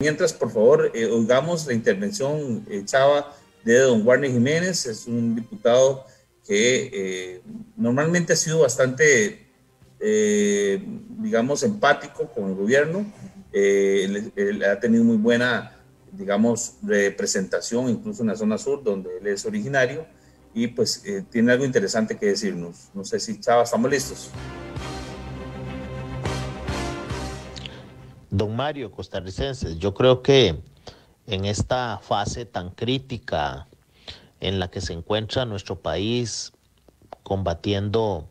Mientras, por favor, eh, oigamos la intervención, eh, Chava, de don Warner Jiménez, es un diputado que eh, normalmente ha sido bastante, digamos, empático con el gobierno, él, ha tenido muy buena, digamos, representación, incluso en la zona sur, donde él es originario, y pues tiene algo interesante que decirnos. No sé si, Chava, estamos listos. Don Mario, costarricenses, yo creo que en esta fase tan crítica en la que se encuentra nuestro país combatiendo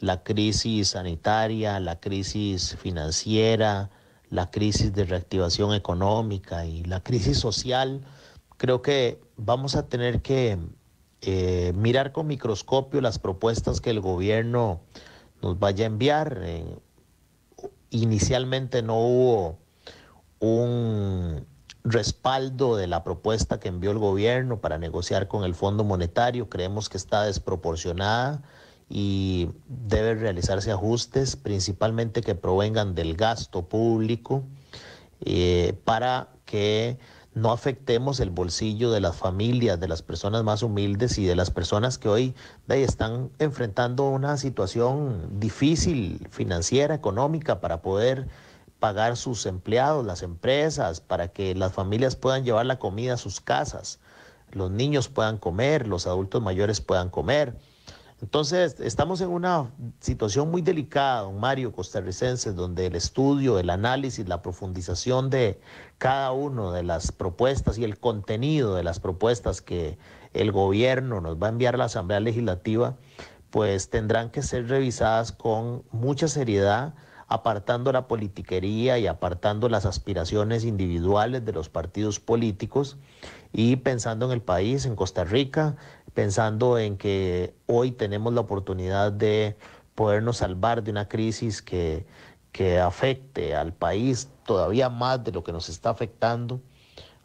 la crisis sanitaria, la crisis financiera, la crisis de reactivación económica y la crisis social, creo que vamos a tener que eh, mirar con microscopio las propuestas que el gobierno nos vaya a enviar. Eh, inicialmente no hubo un respaldo de la propuesta que envió el gobierno para negociar con el Fondo Monetario. Creemos que está desproporcionada y debe realizarse ajustes, principalmente que provengan del gasto público, eh, para que no afectemos el bolsillo de las familias, de las personas más humildes y de las personas que hoy están enfrentando una situación difícil financiera, económica, para poder pagar sus empleados, las empresas, para que las familias puedan llevar la comida a sus casas, los niños puedan comer, los adultos mayores puedan comer. Entonces, estamos en una situación muy delicada, don Mario, costarricense, donde el estudio, el análisis, la profundización de cada una de las propuestas y el contenido de las propuestas que el gobierno nos va a enviar a la Asamblea Legislativa, pues tendrán que ser revisadas con mucha seriedad, apartando la politiquería y apartando las aspiraciones individuales de los partidos políticos y pensando en el país, en Costa Rica, pensando en que hoy tenemos la oportunidad de podernos salvar de una crisis que, que afecte al país todavía más de lo que nos está afectando.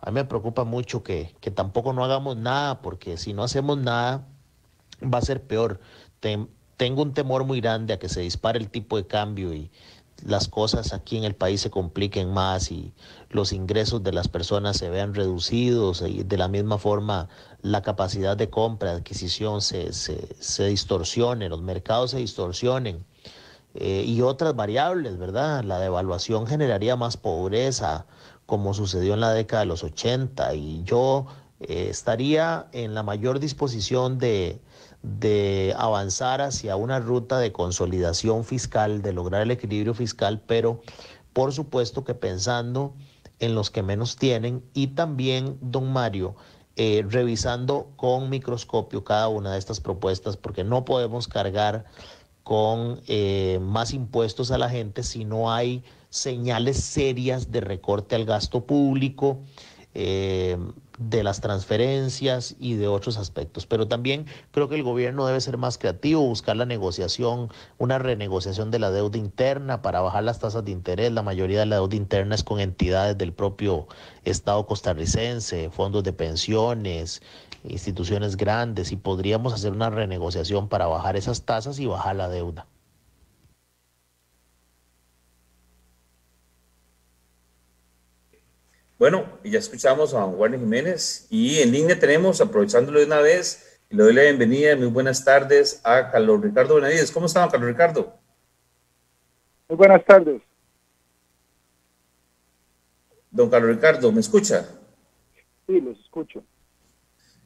A mí me preocupa mucho que, que tampoco no hagamos nada, porque si no hacemos nada va a ser peor. tengo un temor muy grande a que se dispare el tipo de cambio y, las cosas aquí en el país se compliquen más y los ingresos de las personas se vean reducidos y de la misma forma la capacidad de compra, adquisición se, se, distorsione, los mercados se distorsionen eh, y otras variables, ¿verdad? La devaluación generaría más pobreza como sucedió en la década de los 80 y yo eh, estaría en la mayor disposición de de avanzar hacia una ruta de consolidación fiscal, de lograr el equilibrio fiscal, pero por supuesto que pensando en los que menos tienen y también, don Mario, eh, revisando con microscopio cada una de estas propuestas, porque no podemos cargar con eh, más impuestos a la gente si no hay señales serias de recorte al gasto público, eh, de las transferencias y de otros aspectos. Pero también creo que el gobierno debe ser más creativo, buscar la negociación, una renegociación de la deuda interna para bajar las tasas de interés. La mayoría de la deuda interna es con entidades del propio Estado costarricense, fondos de pensiones, instituciones grandes, y podríamos hacer una renegociación para bajar esas tasas y bajar la deuda. Bueno, ya escuchamos a Juan Jiménez y en línea tenemos, aprovechándolo de una vez, le doy la bienvenida, muy buenas tardes a Carlos Ricardo Benavides. ¿Cómo está, Carlos Ricardo? Muy buenas tardes. Don Carlos Ricardo, ¿me escucha? Sí, los escucho.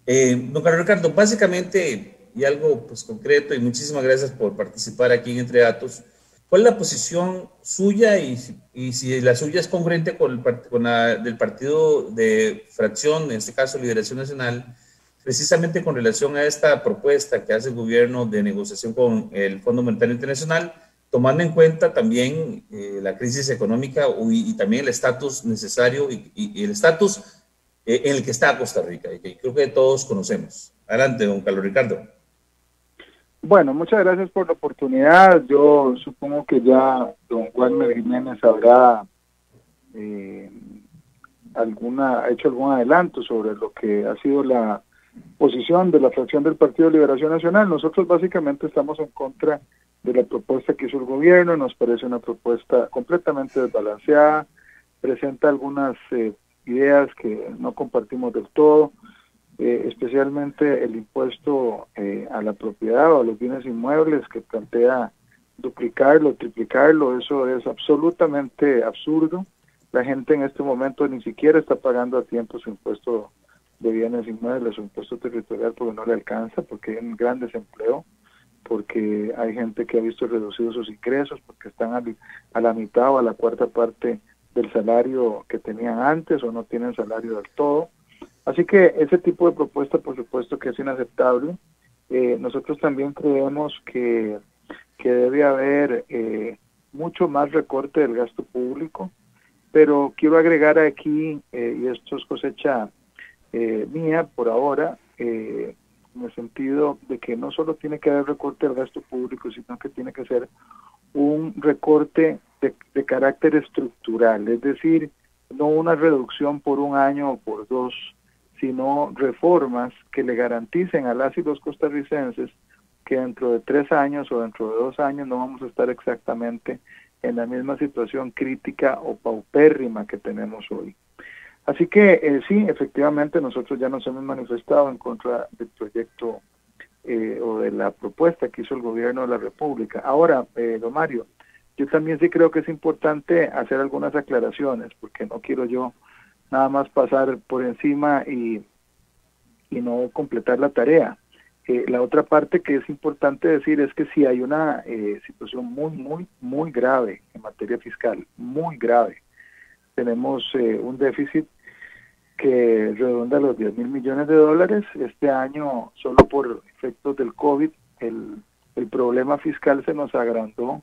Eh, don Carlos Ricardo, básicamente, y algo pues concreto, y muchísimas gracias por participar aquí en Entre Datos, ¿Cuál es la posición suya y, si la suya es congruente con, el, con la del partido de fracción, en este caso Liberación Nacional, precisamente con relación a esta propuesta que hace el gobierno de negociación con el Fondo Monetario Internacional, tomando en cuenta también eh, la crisis económica y, también el estatus necesario y, el estatus eh, en el que está Costa Rica, y que creo que todos conocemos. Adelante, don Carlos Ricardo. Bueno, muchas gracias por la oportunidad. Yo supongo que ya don Juan Jiménez habrá eh, alguna, hecho algún adelanto sobre lo que ha sido la posición de la fracción del Partido de Liberación Nacional. Nosotros básicamente estamos en contra de la propuesta que hizo el gobierno, nos parece una propuesta completamente desbalanceada, presenta algunas eh, ideas que no compartimos del todo, eh, especialmente el impuesto eh, a la propiedad o a los bienes inmuebles que plantea duplicarlo, triplicarlo, eso es absolutamente absurdo. La gente en este momento ni siquiera está pagando a tiempo su impuesto de bienes inmuebles, su impuesto territorial porque no le alcanza, porque hay un gran desempleo, porque hay gente que ha visto reducidos sus ingresos, porque están a la mitad o a la cuarta parte del salario que tenían antes o no tienen salario del todo. Así que ese tipo de propuesta, por supuesto, que es inaceptable. Eh, nosotros también creemos que, que debe haber eh, mucho más recorte del gasto público, pero quiero agregar aquí, eh, y esto es cosecha mía por ahora, en el sentido de que no solo tiene que haber recorte del gasto público, sino que tiene que ser un recorte de, carácter estructural, es decir, no una reducción por un año o por dos, sino reformas que le garanticen a las y los costarricenses que dentro de tres años o dentro de dos años no vamos a estar exactamente en la misma situación crítica o paupérrima que tenemos hoy. Así que eh, sí, efectivamente nosotros ya nos hemos manifestado en contra del proyecto eh, o de la propuesta que hizo el gobierno de la República. Ahora, eh, don Mario, yo también sí creo que es importante hacer algunas aclaraciones, porque no quiero yo nada más pasar por encima y, y no completar la tarea. Eh, la otra parte que es importante decir es que si hay una eh, situación muy, muy, muy grave en materia fiscal, muy grave. Tenemos eh, un déficit que redonda los 10 mil millones de dólares. Este año, solo por efectos del COVID, el, el problema fiscal se nos agrandó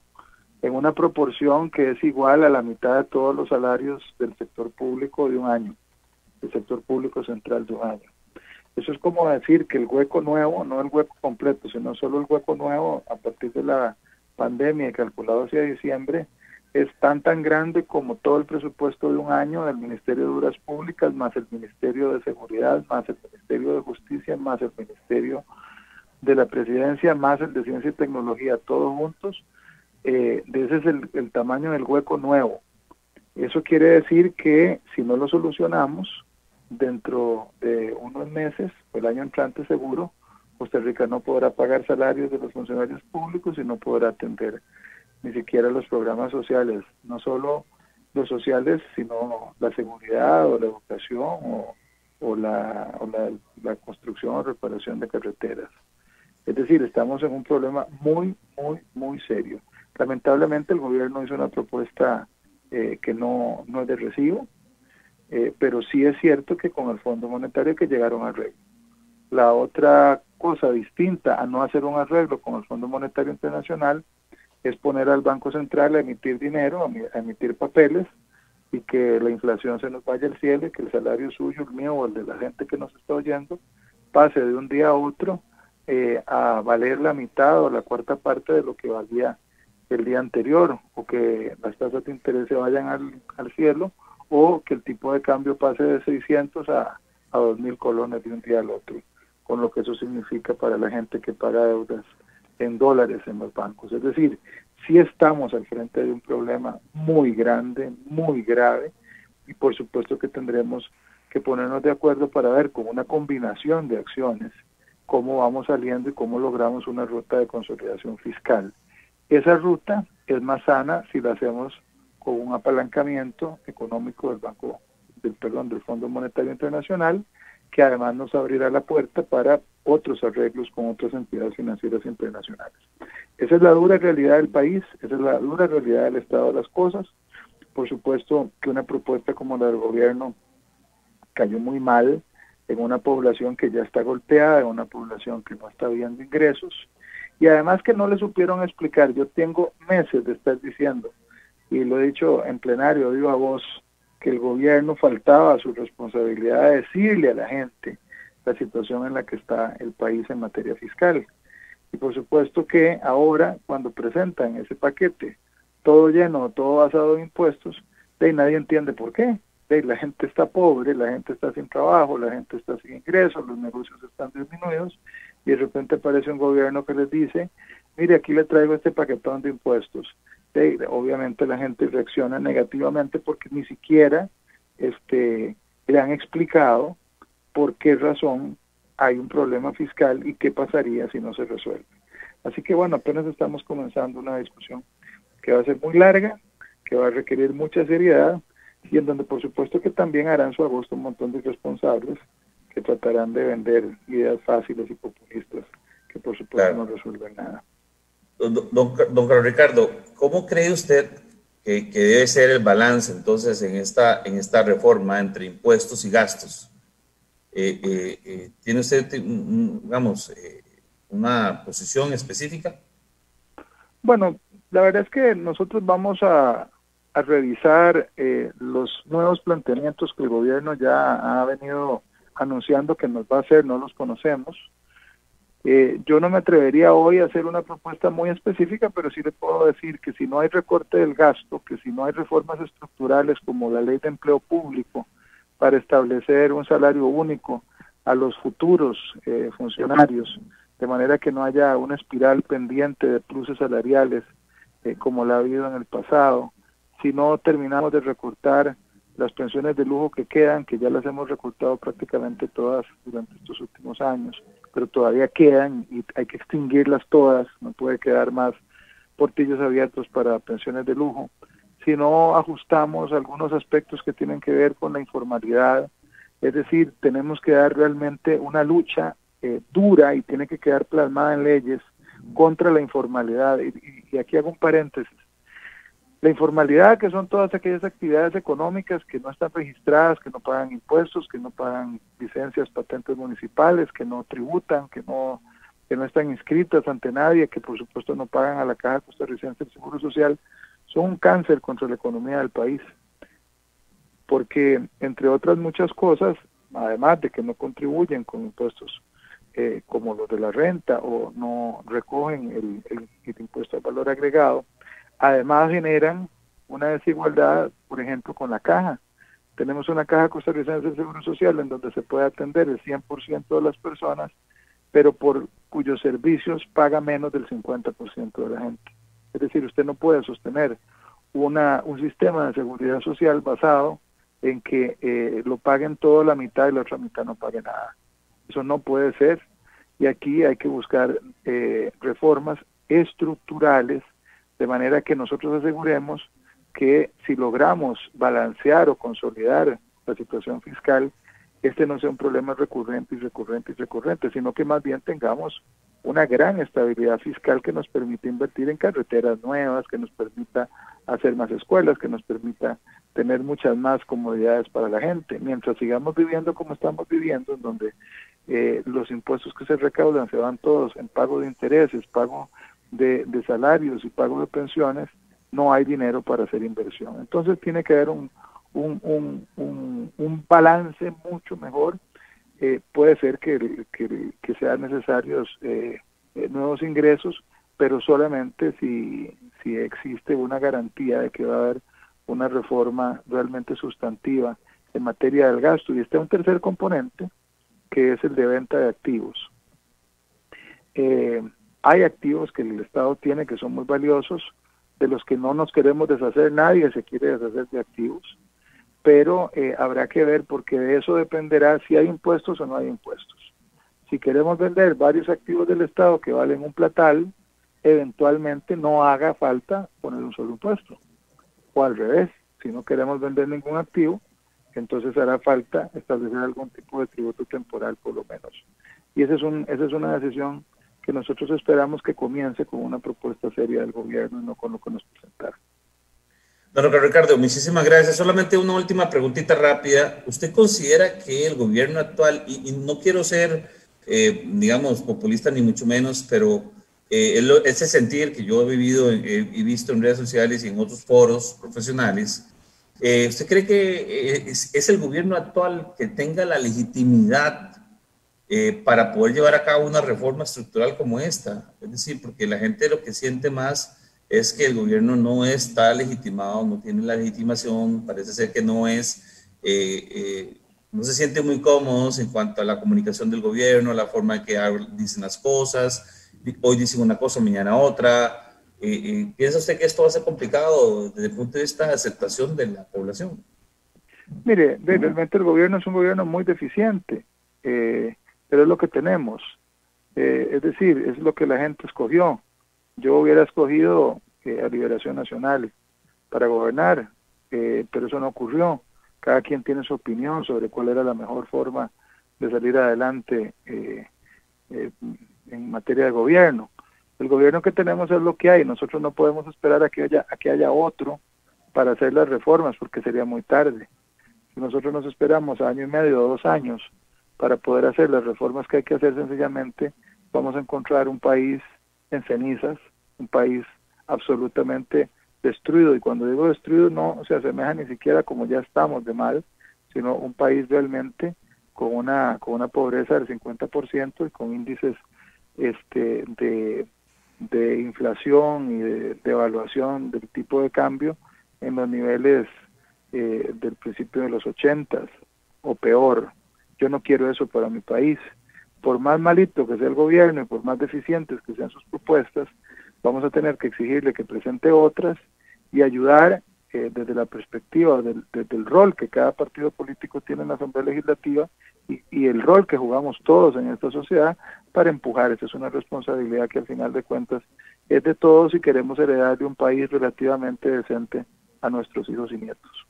en una proporción que es igual a la mitad de todos los salarios del sector público de un año, del sector público central de un año. Eso es como decir que el hueco nuevo, no el hueco completo, sino solo el hueco nuevo a partir de la pandemia calculado hacia diciembre, es tan tan grande como todo el presupuesto de un año del Ministerio de Obras Públicas, más el Ministerio de Seguridad, más el Ministerio de Justicia, más el Ministerio de la Presidencia, más el de Ciencia y Tecnología, todos juntos, eh, ese es el, tamaño del hueco nuevo. Eso quiere decir que si no lo solucionamos, dentro de unos meses, el año entrante seguro, Costa Rica no podrá pagar salarios de los funcionarios públicos y no podrá atender ni siquiera los programas sociales, no solo los sociales, sino la seguridad o la educación o, o, la, o la, la construcción o reparación de carreteras. Es decir, estamos en un problema muy, muy, muy serio. Lamentablemente el gobierno hizo una propuesta eh, que no, no es de recibo, eh, pero sí es cierto que con el Fondo Monetario que llegaron a arreglo. La otra cosa distinta a no hacer un arreglo con el Fondo Monetario Internacional es poner al Banco Central a emitir dinero, a emitir papeles y que la inflación se nos vaya al cielo y que el salario suyo, el mío o el de la gente que nos está oyendo pase de un día a otro eh, a valer la mitad o la cuarta parte de lo que valía el día anterior o que las tasas de interés se vayan al, cielo o que el tipo de cambio pase de 600 a, a 2.000 colones de un día al otro, con lo que eso significa para la gente que paga deudas en dólares en los bancos. Es decir, si estamos al frente de un problema muy grande, muy grave, y por supuesto que tendremos que ponernos de acuerdo para ver con una combinación de acciones cómo vamos saliendo y cómo logramos una ruta de consolidación fiscal esa ruta es más sana si la hacemos con un apalancamiento económico del Banco, del perdón, del Fondo Monetario Internacional, que además nos abrirá la puerta para otros arreglos con otras entidades financieras internacionales. Esa es la dura realidad del país, esa es la dura realidad del estado de las cosas. Por supuesto que una propuesta como la del gobierno cayó muy mal en una población que ya está golpeada, en una población que no está viendo ingresos, y además que no le supieron explicar, yo tengo meses de estar diciendo, y lo he dicho en plenario, digo a vos, que el gobierno faltaba a su responsabilidad de decirle a la gente la situación en la que está el país en materia fiscal. Y por supuesto que ahora, cuando presentan ese paquete, todo lleno, todo basado en impuestos, de nadie entiende por qué. La gente está pobre, la gente está sin trabajo, la gente está sin ingresos, los negocios están disminuidos y de repente aparece un gobierno que les dice, mire, aquí le traigo este paquetón de impuestos obviamente la gente reacciona negativamente porque ni siquiera este, le han explicado por qué razón hay un problema fiscal y qué pasaría si no se resuelve. Así que bueno, apenas estamos comenzando una discusión que va a ser muy larga, que va a requerir mucha seriedad y en donde por supuesto que también harán su agosto un montón de responsables que tratarán de vender ideas fáciles y populistas que por supuesto no resuelven nada. Don, don, Carlos Ricardo, ¿cómo cree usted que, debe ser el balance entonces en esta, en esta reforma entre impuestos y gastos? Eh, eh, eh, ¿Tiene usted, digamos, una posición específica? Bueno, la verdad es que nosotros vamos a, a revisar los nuevos planteamientos que el gobierno ya ha venido anunciando que nos va a hacer, no los conocemos. Eh, yo no me atrevería hoy a hacer una propuesta muy específica, pero sí le puedo decir que si no hay recorte del gasto, que si no hay reformas estructurales como la ley de empleo público para establecer un salario único a los futuros eh, funcionarios, de manera que no haya una espiral pendiente de pluses salariales eh, como la ha habido en el pasado, si no terminamos de recortar las pensiones de lujo que quedan, que ya las hemos recortado prácticamente todas durante estos últimos años, pero todavía quedan y hay que extinguirlas todas, no puede quedar más portillos abiertos para pensiones de lujo. Si no ajustamos algunos aspectos que tienen que ver con la informalidad, es decir, tenemos que dar realmente una lucha eh, dura y tiene que quedar plasmada en leyes contra la informalidad. y aquí hago un paréntesis la informalidad, que son todas aquellas actividades económicas que no están registradas, que no pagan impuestos, que no pagan licencias, patentes municipales, que no tributan, que no, que no están inscritas ante nadie, que por supuesto no pagan a la Caja Costarricense del Seguro Social, son un cáncer contra la economía del país. Porque, entre otras muchas cosas, además de que no contribuyen con impuestos eh, como los de la renta o no recogen el, el impuesto al valor agregado, Además generan una desigualdad, por ejemplo, con la caja. Tenemos una caja costarricense de Seguro Social en donde se puede atender el 100% de las personas, pero por cuyos servicios paga menos del 50% de la gente. Es decir, usted no puede sostener una, un sistema de seguridad social basado en que eh, lo paguen todo la mitad y la otra mitad no pague nada. Eso no puede ser. Y aquí hay que buscar eh, reformas estructurales de manera que nosotros aseguremos que si logramos balancear o consolidar la situación fiscal, este no sea un problema recurrente y recurrente y recurrente, sino que más bien tengamos una gran estabilidad fiscal que nos permita invertir en carreteras nuevas, que nos permita hacer más escuelas, que nos permita tener muchas más comodidades para la gente. Mientras sigamos viviendo como estamos viviendo, en donde eh, los impuestos que se recaudan se van todos en pago de intereses, pago de, salarios y pago de pensiones, no hay dinero para hacer inversión. Entonces tiene que haber un, un, un, balance mucho mejor. Eh, puede ser que, que, sean necesarios eh, eh, nuevos ingresos, pero solamente si, si existe una garantía de que va a haber una reforma realmente sustantiva en materia del gasto. Y este es un tercer componente, que es el de venta de activos. Eh, hay activos que el Estado tiene que son muy valiosos, de los que no nos queremos deshacer, nadie se quiere deshacer de activos, pero eh, habrá que ver porque de eso dependerá si hay impuestos o no hay impuestos. Si queremos vender varios activos del Estado que valen un platal, eventualmente no haga falta poner un solo impuesto. O al revés, si no queremos vender ningún activo, entonces hará falta establecer algún tipo de tributo temporal por lo menos. Y esa es, un, esa es una decisión que nosotros esperamos que comience con una propuesta seria del gobierno y no con lo que nos presentaron. Don Ricardo, muchísimas gracias. Solamente una última preguntita rápida. ¿Usted considera que el gobierno actual, y, no quiero ser, eh, digamos, populista ni mucho menos, pero eh, ese sentir que yo he vivido y visto en redes sociales y en otros foros profesionales, eh, ¿usted cree que es, el gobierno actual que tenga la legitimidad eh, para poder llevar a cabo una reforma estructural como esta. Es decir, porque la gente lo que siente más es que el gobierno no está legitimado, no tiene la legitimación, parece ser que no es, eh, eh, no se siente muy cómodos en cuanto a la comunicación del gobierno, la forma en que dicen las cosas, hoy dicen una cosa, mañana otra, ¿Piensa usted que esto va a ser complicado desde el punto de vista de aceptación de la población? Mire, realmente el gobierno es un gobierno muy deficiente, pero es lo que tenemos. es decir, es lo que la gente escogió. Yo hubiera escogido a Liberación Nacional para gobernar, pero eso no ocurrió. Cada quien tiene su opinión sobre cuál era la mejor forma de salir adelante eh, eh, en materia de gobierno. El gobierno que tenemos es lo que hay. Nosotros no podemos esperar a que haya, a que haya otro para hacer las reformas porque sería muy tarde. Si nosotros nos esperamos año y medio o dos años para poder hacer las reformas que hay que hacer sencillamente, vamos a encontrar un país en cenizas, un país absolutamente destruido. Y cuando digo destruido no se asemeja ni siquiera como ya estamos de mal, sino un país realmente con una, con una pobreza del 50% y con índices este, de, de inflación y de, evaluación del tipo de cambio en los niveles eh, del principio de los 80 o peor. Yo no quiero eso para mi país. Por más malito que sea el gobierno y por más deficientes que sean sus propuestas, vamos a tener que exigirle que presente otras y ayudar eh, desde la perspectiva del, del, rol que cada partido político tiene en la Asamblea Legislativa y, el rol que jugamos todos en esta sociedad para empujar. Esa es una responsabilidad que al final de cuentas es de todos y queremos heredar de un país relativamente decente a nuestros hijos y nietos.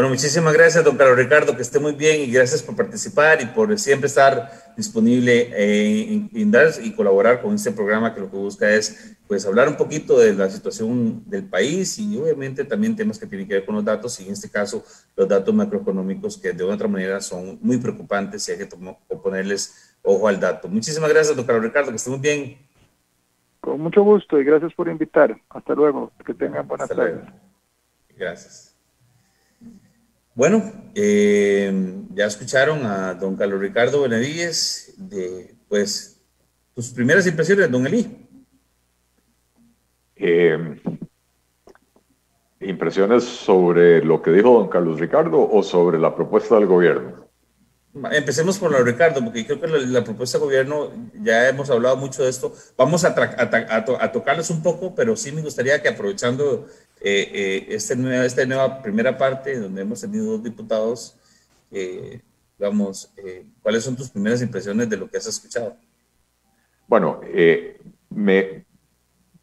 Bueno, muchísimas gracias, don Carlos Ricardo, que esté muy bien y gracias por participar y por siempre estar disponible eh, en, dar y colaborar con este programa que lo que busca es pues hablar un poquito de la situación del país y obviamente también temas que tienen que ver con los datos y en este caso los datos macroeconómicos que de otra manera son muy preocupantes y hay que ponerles ojo al dato. Muchísimas gracias, don Carlos Ricardo, que esté muy bien. Con mucho gusto y gracias por invitar. Hasta luego. Que tengan buenas tardes. Gracias. Bueno, eh, ya escucharon a don Carlos Ricardo Benavides de, pues, tus primeras impresiones, don Eli. Eh, ¿Impresiones sobre lo que dijo don Carlos Ricardo o sobre la propuesta del gobierno? Empecemos por lo Ricardo, porque creo que la, propuesta del gobierno, ya hemos hablado mucho de esto. Vamos a, a, tocarles un poco, pero sí me gustaría que aprovechando eh, eh, este nueva, esta nueva primera parte, donde hemos tenido dos diputados, eh, digamos, ¿cuáles son tus primeras impresiones de lo que has escuchado? Bueno, me,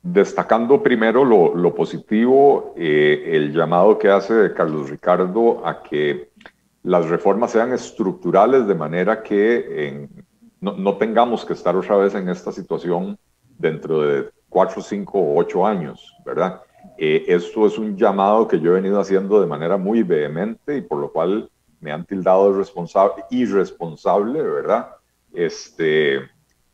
destacando primero lo, positivo, el llamado que hace Carlos Ricardo a que las reformas sean estructurales de manera que no, tengamos que estar otra vez en esta situación dentro de cuatro, cinco o ocho años, ¿verdad? Eh, esto es un llamado que yo he venido haciendo de manera muy vehemente y por lo cual me han tildado de responsable, irresponsable, ¿verdad? Este,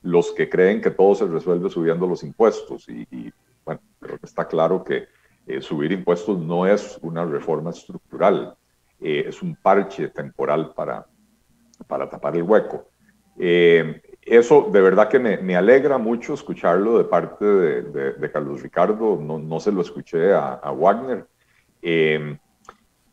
los que creen que todo se resuelve subiendo los impuestos. Y, bueno, creo que está claro que eh, subir impuestos no es una reforma estructural. Eh, es un parche temporal para, para tapar el hueco. Eso de verdad que me, alegra mucho escucharlo de parte de, Carlos Ricardo, no, no, se lo escuché a, Wagner. Eh,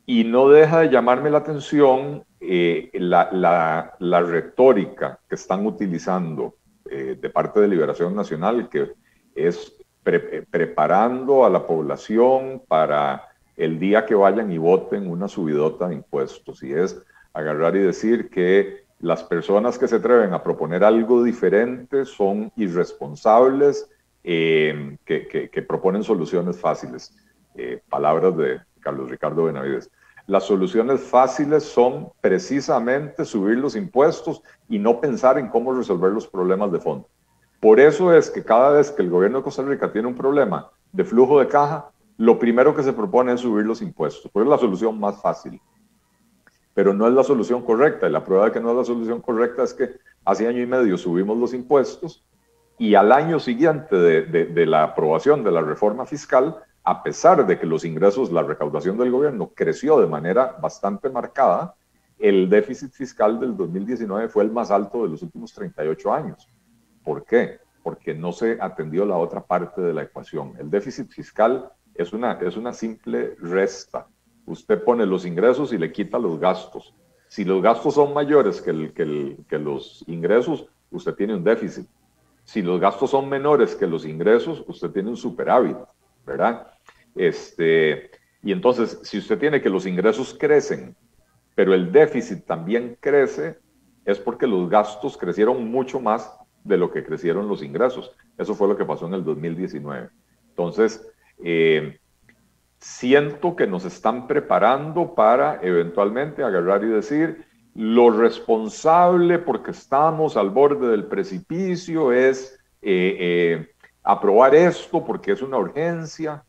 y no deja de llamarme la atención la, la, la, retórica que están utilizando de parte de Liberación Nacional, que es preparando a la población para el día que vayan y voten una subidota de impuestos y es agarrar y decir que las personas que se atreven a proponer algo diferente son irresponsables, eh, que, proponen soluciones fáciles. Eh, palabras de Carlos Ricardo Benavides. Las soluciones fáciles son precisamente subir los impuestos y no pensar en cómo resolver los problemas de fondo. Por eso es que cada vez que el gobierno de Costa Rica tiene un problema de flujo de caja, lo primero que se propone es subir los impuestos, pues es la solución más fácil. Pero no es la solución correcta, y la prueba de que no es la solución correcta es que hace año y medio subimos los impuestos y al año siguiente de, la aprobación de la reforma fiscal, a pesar de que los ingresos, la recaudación del gobierno creció de manera bastante marcada, el déficit fiscal del 2019 fue el más alto de los últimos 38 años. ¿Por qué? Porque no se atendió la otra parte de la ecuación. El déficit fiscal es una, es una simple resta. Usted pone los ingresos y le quita los gastos. Si los gastos son mayores que, los ingresos, usted tiene un déficit. si los gastos son menores que los ingresos, usted tiene un superávit, ¿verdad? Este, y entonces, si usted tiene que los ingresos crecen, pero el déficit también crece, es porque los gastos crecieron mucho más de lo que crecieron los ingresos. Eso fue lo que pasó en el 2019. Entonces, eh, siento que nos están preparando para eventualmente agarrar y decir, lo responsable porque estamos al borde del precipicio es eh, eh, aprobar esto porque es una urgencia.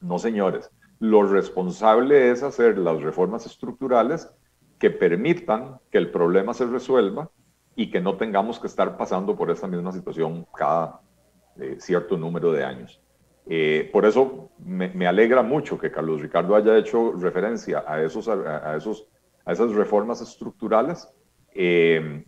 No, señores, lo responsable es hacer las reformas estructurales que permitan que el problema se resuelva y que no tengamos que estar pasando por esta misma situación cada eh, cierto número de años. Por eso me, alegra mucho que Carlos Ricardo haya hecho referencia a, esos, a, esos, a esas reformas estructurales. Eh,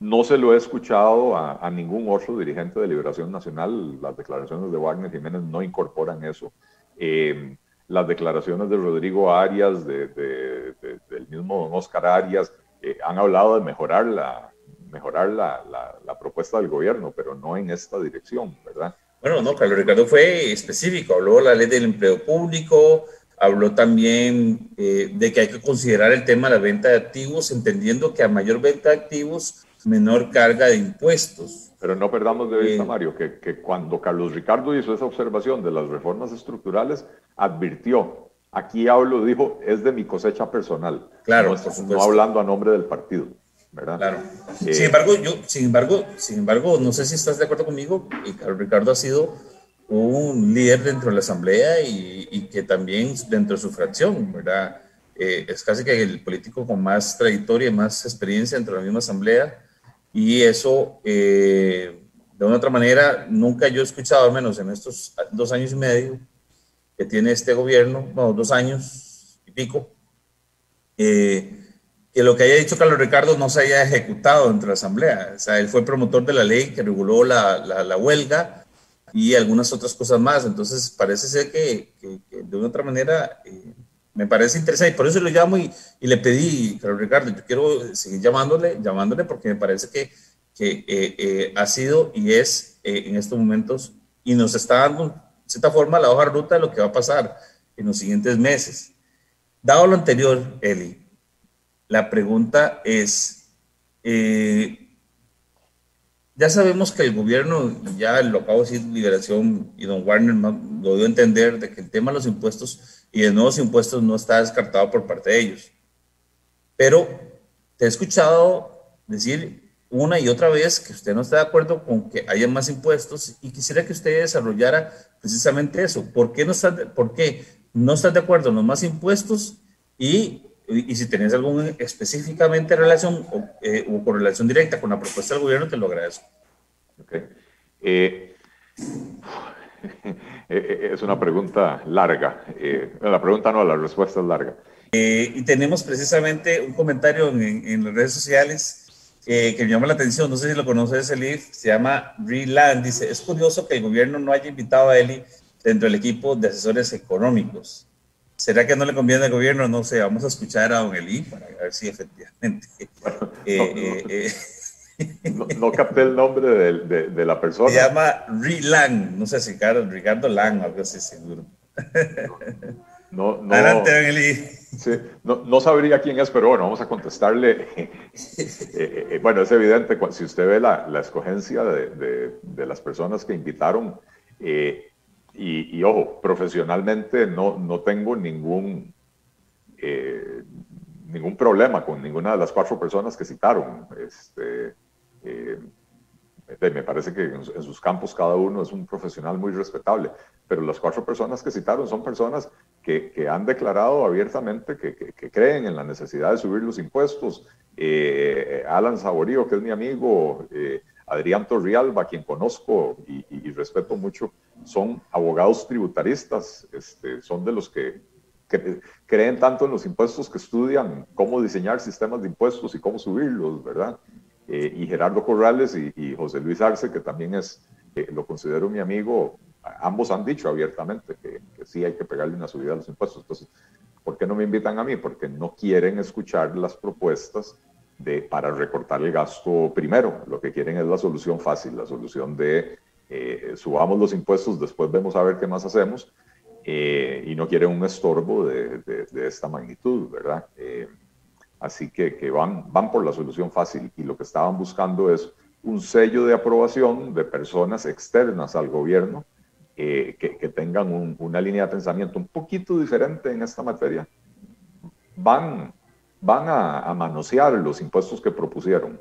no se lo he escuchado a, ningún otro dirigente de Liberación Nacional. Las declaraciones de Wagner Jiménez no incorporan eso. Eh, las declaraciones de Rodrigo Arias, de, del mismo don Oscar Arias, eh, han hablado de mejorar, la, mejorar la, la, propuesta del gobierno, pero no en esta dirección, ¿verdad? Bueno, no, Carlos Ricardo fue específico, habló de la ley del empleo público, habló también eh, de que hay que considerar el tema de la venta de activos, entendiendo que a mayor venta de activos, menor carga de impuestos. Pero no perdamos de vista, Mario, que, que, cuando Carlos Ricardo hizo esa observación de las reformas estructurales, advirtió, aquí hablo, dijo, es de mi cosecha personal. Claro, no, hablando a nombre del partido. ¿Verdad? Claro. Eh, sin embargo, yo, sin embargo, sin embargo, no sé si estás de acuerdo conmigo, y Ricardo ha sido un líder dentro de la asamblea y, y que también dentro de su fracción, ¿verdad? Eh, es casi que el político con más trayectoria y más experiencia dentro de la misma asamblea y eso, eh, de una otra manera, nunca yo he escuchado, al menos en estos dos años y medio que tiene este gobierno, no, dos años y pico, eh, que lo que haya dicho Carlos Ricardo no se haya ejecutado dentro de la Asamblea. O sea, él fue promotor de la ley que reguló la, la, huelga y algunas otras cosas más. Entonces, parece ser que, que, de una otra manera eh, me parece interesante y por eso lo llamo y, y, le pedí, Carlos Ricardo, yo quiero seguir llamándole, llamándole porque me parece que, que eh, eh, ha sido y es eh, en estos momentos y nos está dando, de cierta forma, la hoja ruta de lo que va a pasar en los siguientes meses. Dado lo anterior, Eli, la pregunta es, ya sabemos que el gobierno, ya lo acabo de decir, Liberación y don Warner lo dio a entender de que el tema de los impuestos y de nuevos impuestos no está descartado por parte de ellos. Pero te he escuchado decir una y otra vez que usted no está de acuerdo con que haya más impuestos y quisiera que usted desarrollara precisamente eso. ¿Por qué no estás de, por qué no estás de acuerdo en los más impuestos y, y, si tenés alguna específicamente relación o, eh, o, correlación directa con la propuesta del gobierno, te lo agradezco. Okay. Eh, Eh, es una pregunta larga. Eh, la pregunta no, la respuesta es larga. Eh, y tenemos precisamente un comentario en, las redes sociales que me llama la atención. No sé si lo conoces, Eli. Se llama Reland. Dice: Es curioso que el gobierno no haya invitado a Eli dentro del equipo de asesores económicos. ¿Será que no le conviene al gobierno? No sé, vamos a escuchar a don Eli para ver si efectivamente. No, capté el nombre de, de, la persona. Se llama Lang, no sé si Ricardo, Ricardo Lang, algo así seguro. No, no, Adelante, sí, no, no, sabría quién es, pero bueno, vamos a contestarle. Eh, eh, bueno, es evidente, si usted ve la, la escogencia de, de, las personas que invitaron, eh, y, y, ojo, profesionalmente no, no tengo ningún, ningún problema con ninguna de las cuatro personas que citaron. Este, eh, me parece que en, sus campos cada uno es un profesional muy respetable, pero las cuatro personas que citaron son personas que, que han declarado abiertamente que, que, creen en la necesidad de subir los impuestos. Eh, Alan Saborío, que es mi amigo, eh, Adrián Torrialba, quien conozco y, respeto mucho, son abogados tributaristas, este, son de los que, creen tanto en los impuestos que estudian cómo diseñar sistemas de impuestos y cómo subirlos, ¿verdad? Eh, y Gerardo Corrales y, José Luis Arce, que también es, eh, lo considero mi amigo, ambos han dicho abiertamente que, sí hay que pegarle una subida a los impuestos. Entonces, ¿por qué no me invitan a mí? Porque no quieren escuchar las propuestas de, para recortar el gasto primero. Lo que quieren es la solución fácil, la solución de eh, subamos los impuestos, después vemos a ver qué más hacemos, eh, y no quieren un estorbo de, de, esta magnitud, ¿verdad? Eh, así que, que, van, van por la solución fácil y lo que estaban buscando es un sello de aprobación de personas externas al gobierno que, que, tengan una línea de pensamiento un poquito diferente en esta materia. Van, van a, manosear los impuestos que propusieron.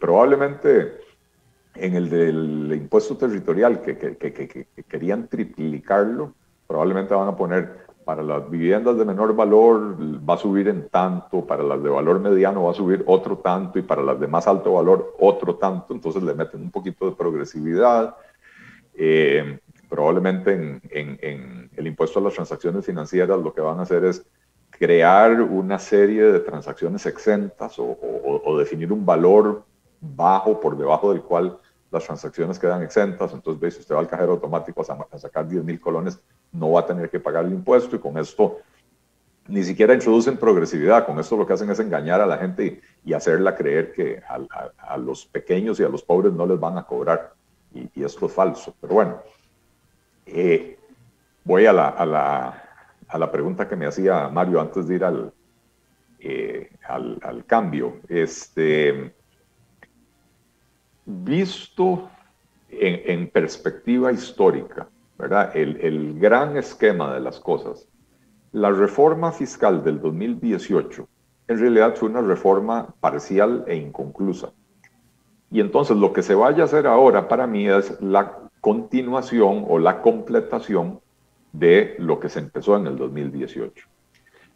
probablemente en el del impuesto territorial, que, que, que, querían triplicarlo, probablemente van a poner para las viviendas de menor valor va a subir en tanto, para las de valor mediano va a subir otro tanto y para las de más alto valor otro tanto, entonces le meten un poquito de progresividad. Eh, probablemente en, en, en, el impuesto a las transacciones financieras lo que van a hacer es crear una serie de transacciones exentas o, definir un valor bajo por debajo del cual las transacciones quedan exentas, entonces ve, si usted va al cajero automático a, sacar 10 mil colones, no va a tener que pagar el impuesto y con esto ni siquiera introducen progresividad, con esto lo que hacen es engañar a la gente y, hacerla creer que a, los pequeños y a los pobres no les van a cobrar y, esto es falso. Pero bueno, eh, voy a, la, a la, pregunta que me hacía Mario antes de ir al, eh, al, cambio. Este, visto en, perspectiva histórica, ¿verdad? El, gran esquema de las cosas, la reforma fiscal del 2018 en realidad fue una reforma parcial e inconclusa. Y entonces lo que se vaya a hacer ahora para mí es la continuación o la completación de lo que se empezó en el 2018.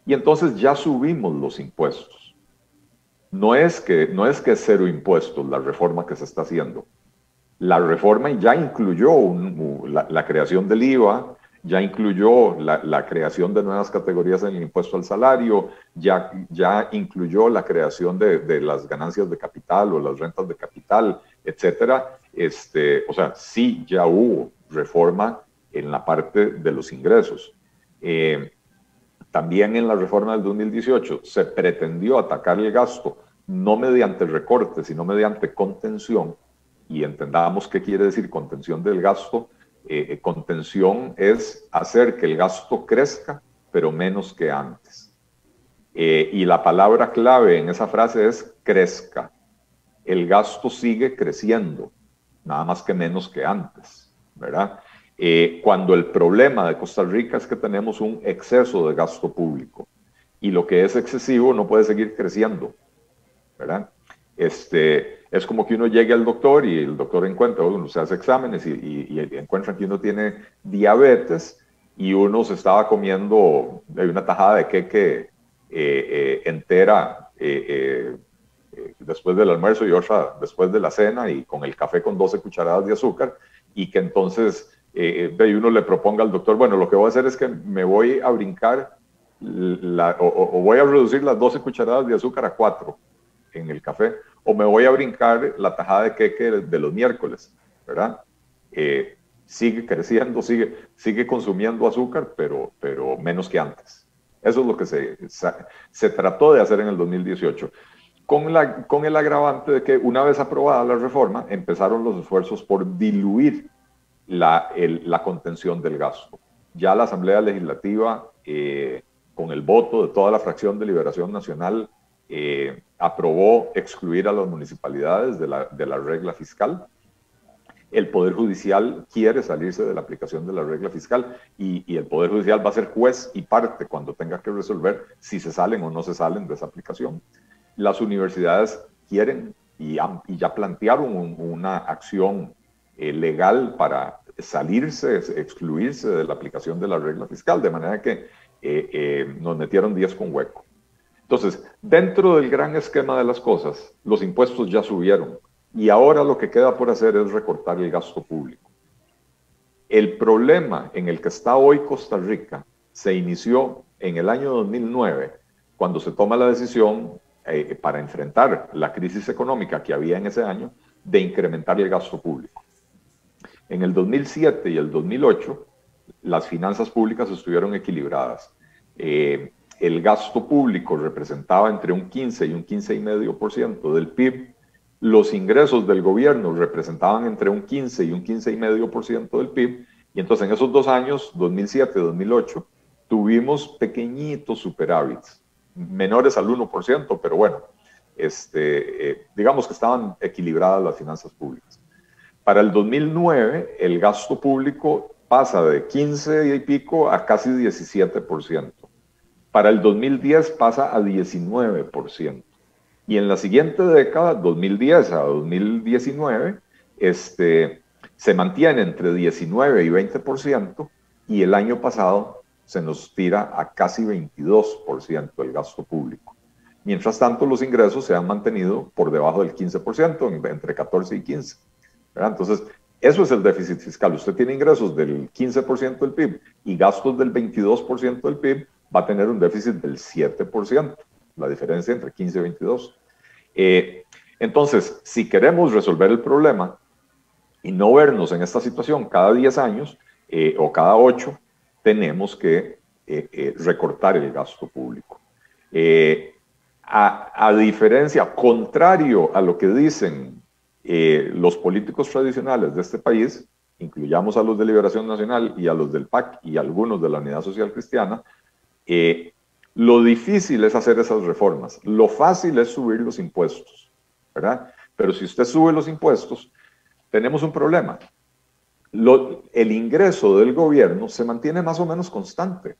Y entonces ya subimos los impuestos no es que, no es que cero impuestos la reforma que se está haciendo. La reforma ya incluyó la, creación del IVA, ya incluyó la, creación de nuevas categorías en el impuesto al salario, ya, ya incluyó la creación de, las ganancias de capital o las rentas de capital, etcétera. Este, o sea, sí ya hubo reforma en la parte de los ingresos. Eh, también en la reforma del 2018 se pretendió atacar el gasto no mediante recortes, sino mediante contención, y entendamos qué quiere decir contención del gasto, eh, eh, contención es hacer que el gasto crezca, pero menos que antes. Eh, y la palabra clave en esa frase es crezca. El gasto sigue creciendo, nada más que menos que antes, ¿verdad? Cuando el problema de Costa Rica es que tenemos un exceso de gasto público y lo que es excesivo no puede seguir creciendo ¿verdad? Este, es como que uno llegue al doctor y el doctor encuentra, uno se hace exámenes y, y, encuentra que uno tiene diabetes y uno se estaba comiendo una tajada de queque eh, eh, entera eh, después del almuerzo y otra después de la cena y con el café con 12 cucharadas de azúcar y que entonces uno le proponga al doctor, bueno, lo que voy a hacer es que me voy a brincar la, o, o, voy a reducir las 12 cucharadas de azúcar a 4 en el café, o me voy a brincar la tajada de queque de los miércoles, ¿verdad? Eh, sigue creciendo, sigue, sigue consumiendo azúcar, pero, pero menos que antes. Eso es lo que se, se trató de hacer en el 2018. Con, la, con el agravante de que una vez aprobada la reforma, empezaron los esfuerzos por diluir la, contención del gasto. Ya la Asamblea Legislativa, eh, con el voto de toda la fracción de Liberación Nacional, eh, aprobó excluir a las municipalidades de la, de la regla fiscal. El Poder Judicial quiere salirse de la aplicación de la regla fiscal y, el Poder Judicial va a ser juez y parte cuando tenga que resolver si se salen o no se salen de esa aplicación. Las universidades quieren y ya plantearon una acción eh, legal para salirse, excluirse de la aplicación de la regla fiscal, de manera que eh, nos metieron 10 con hueco. Entonces, dentro del gran esquema de las cosas, los impuestos ya subieron y ahora lo que queda por hacer es recortar el gasto público. El problema en el que está hoy Costa Rica se inició en el año 2009, cuando se toma la decisión eh, para enfrentar la crisis económica que había en ese año de incrementar el gasto público. En el 2007 y el 2008, las finanzas públicas estuvieron equilibradas. Eh, el gasto público representaba entre un 15 y un 15,5% del PIB, los ingresos del gobierno representaban entre un 15 y un 15,5% del PIB, y entonces en esos dos años, 2007 y 2008, tuvimos pequeñitos superávits, menores al 1%, pero bueno, este, eh, digamos que estaban equilibradas las finanzas públicas. Para el 2009, el gasto público pasa de 15 y pico a casi 17%. Para el 2010 pasa a 19%. Y en la siguiente década, 2010 a 2019, este, se mantiene entre 19 y 20% y el año pasado se nos tira a casi 22% el gasto público. Mientras tanto, los ingresos se han mantenido por debajo del 15%, entre 14 y 15. Entonces, eso es el déficit fiscal. Usted tiene ingresos del 15% del PIB y gastos del 22% del PIB, va a tener un déficit del 7%, la diferencia entre 15 y 22. Eh, entonces, si queremos resolver el problema y no vernos en esta situación cada 10 años eh, o cada 8, tenemos que eh, recortar el gasto público. A, a, diferencia, contrario a lo que dicen los políticos tradicionales de este país, incluyamos a los de Liberación Nacional y a los del PAC y algunos de la Unidad Social Cristiana, eh, lo difícil es hacer esas reformas. Lo fácil es subir los impuestos, ¿verdad? Pero si usted sube los impuestos, tenemos un problema. el ingreso del gobierno se mantiene más o menos constante.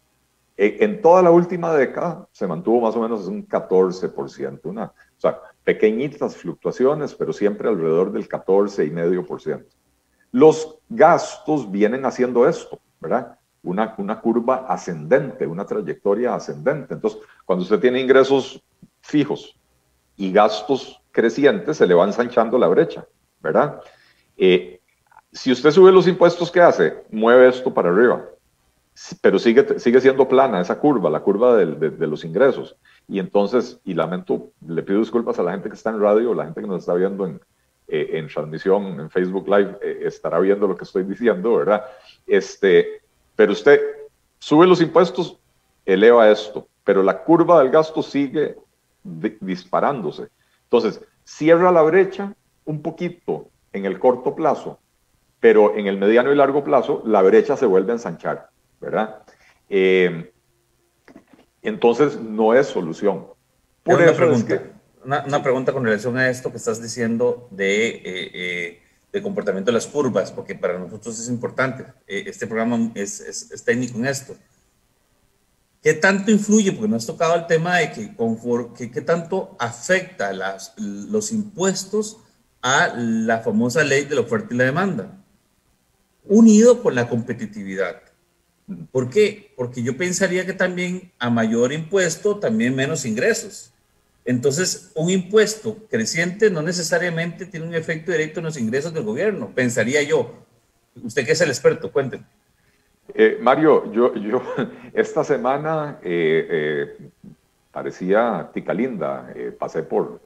E, en, toda la última década se mantuvo más o menos un 14%, una, o sea, pequeñitas fluctuaciones, pero siempre alrededor del 14,5%. Los gastos vienen haciendo esto, ¿verdad? una, una curva ascendente, una trayectoria ascendente. Entonces, cuando usted tiene ingresos fijos y gastos crecientes, se le va ensanchando la brecha, ¿verdad? Eh, si usted sube los impuestos, ¿qué hace? Mueve esto para arriba, pero sigue, sigue siendo plana esa curva, la curva de, de, los ingresos. Y entonces, y lamento, le pido disculpas a la gente que está en radio, la gente que nos está viendo en, eh, en transmisión, en Facebook Live, eh, estará viendo lo que estoy diciendo, ¿verdad? Este, pero usted sube los impuestos, eleva esto, pero la curva del gasto sigue disparándose. Entonces, cierra la brecha un poquito en el corto plazo, pero en el mediano y largo plazo la brecha se vuelve a ensanchar, ¿verdad? Eh, entonces, no es solución. una, pregunta, una, pregunta con relación a esto que estás diciendo de eh, eh, de comportamiento de las curvas, porque para nosotros es importante. Eh, este programa es, es, técnico en esto. ¿Qué tanto influye? Porque nos has tocado el tema de que, que qué tanto afecta las, los impuestos a la famosa ley de la oferta y la demanda, unido con la competitividad. ¿Por qué? Porque yo pensaría que también a mayor impuesto, también menos ingresos. Entonces, un impuesto creciente no necesariamente tiene un efecto directo en los ingresos del gobierno, pensaría yo. Usted que es el experto, cuéntenme. Eh, Mario, yo, yo esta semana eh, eh, parecía tica linda, pasé por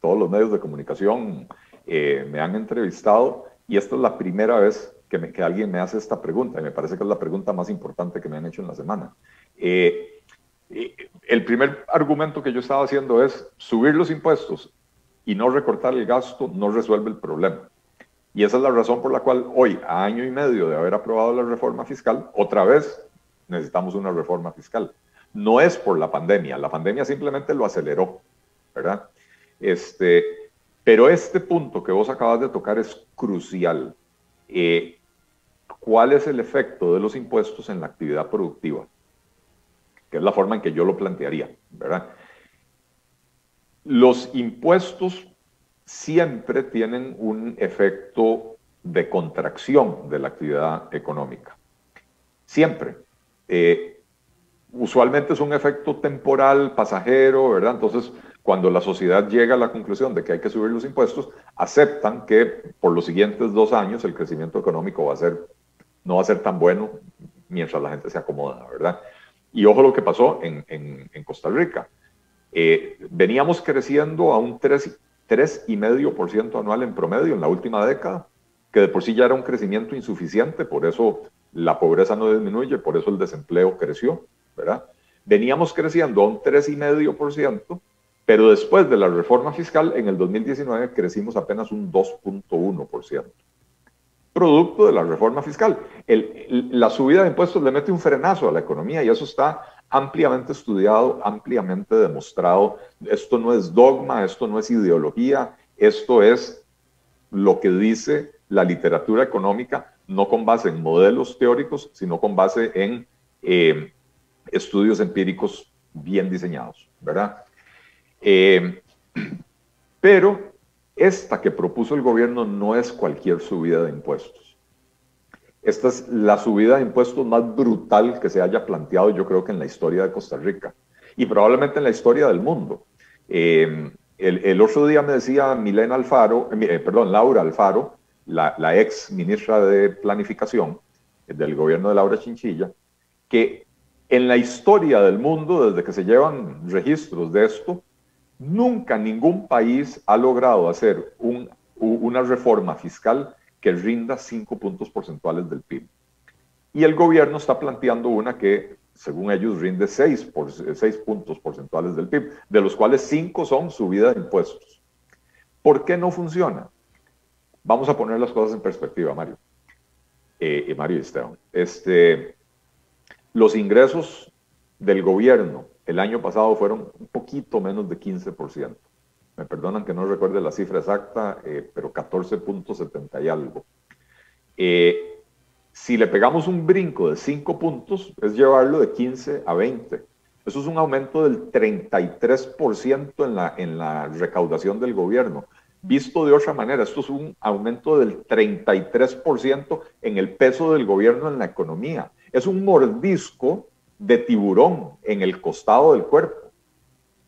todos los medios de comunicación, me han entrevistado y esta es la primera vez que, que, alguien me hace esta pregunta y me parece que es la pregunta más importante que me han hecho en la semana el primer argumento que yo estaba haciendo es subir los impuestos y no recortar el gasto no resuelve el problema. Y esa es la razón por la cual hoy, a año y medio de haber aprobado la reforma fiscal, otra vez necesitamos una reforma fiscal. No es por la pandemia, la pandemia simplemente lo aceleró, ¿verdad? Este, pero este punto que vos acabas de tocar es crucial. Eh, ¿Cuál es el efecto de los impuestos en la actividad productiva? que es la forma en que yo lo plantearía, ¿verdad? Los impuestos siempre tienen un efecto de contracción de la actividad económica. Siempre. Eh, usualmente es un efecto temporal, pasajero, ¿verdad? Entonces, cuando la sociedad llega a la conclusión de que hay que subir los impuestos, aceptan que por los siguientes dos años el crecimiento económico va a ser, no va a ser tan bueno mientras la gente se acomoda, ¿verdad? Y ojo lo que pasó en, en, Costa Rica. Eh, veníamos creciendo a un 3,5% anual en promedio en la última década, que de por sí ya era un crecimiento insuficiente, por eso la pobreza no disminuye, por eso el desempleo creció, ¿verdad? veníamos creciendo a un 3,5%, pero después de la reforma fiscal, en el 2019 crecimos apenas un 2.1%. Producto de la reforma fiscal. la subida de impuestos le mete un frenazo a la economía y eso está ampliamente estudiado, ampliamente demostrado. Esto no es dogma, esto no es ideología, esto es lo que dice la literatura económica, no con base en modelos teóricos, sino con base en eh, estudios empíricos bien diseñados, ¿verdad? Eh, pero esta que propuso el gobierno no es cualquier subida de impuestos. Esta es la subida de impuestos más brutal que se haya planteado, yo creo que en la historia de Costa Rica y probablemente en la historia del mundo. Eh, el, otro día me decía Milena Alfaro, eh, perdón, Laura Alfaro, la, ex ministra de Planificación del gobierno de Laura Chinchilla, que en la historia del mundo, desde que se llevan registros de esto, nunca ningún país ha logrado hacer una reforma fiscal que rinda cinco puntos porcentuales del PIB. Y el gobierno está planteando una que, según ellos, rinde seis, por, seis puntos porcentuales del PIB, de los cuales cinco son subida de impuestos. ¿Por qué no funciona? Vamos a poner las cosas en perspectiva, Mario. Eh, Mario y Esteban. Este, los ingresos del gobierno el año pasado fueron un poquito menos de 15%. Me perdonan que no recuerde la cifra exacta, eh, pero 14.70 y algo. Eh, si le pegamos un brinco de 5 puntos, es llevarlo de 15 a 20. Eso es un aumento del 33% en la, en la recaudación del gobierno. Visto de otra manera, esto es un aumento del 33% en el peso del gobierno en la economía. Es un mordisco de tiburón en el costado del cuerpo.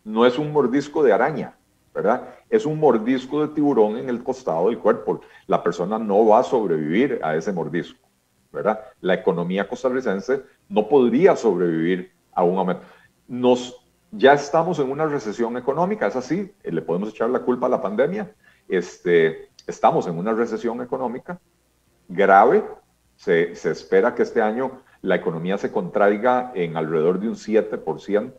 No es un mordisco de araña, ¿verdad? Es un mordisco de tiburón en el costado del cuerpo. La persona no va a sobrevivir a ese mordisco, ¿verdad? La economía costarricense no podría sobrevivir a un aumento. Nos, ya estamos en una recesión económica, es así, le podemos echar la culpa a la pandemia, este, estamos en una recesión económica grave. Se, espera que este año la economía se contraiga en alrededor de un 7%.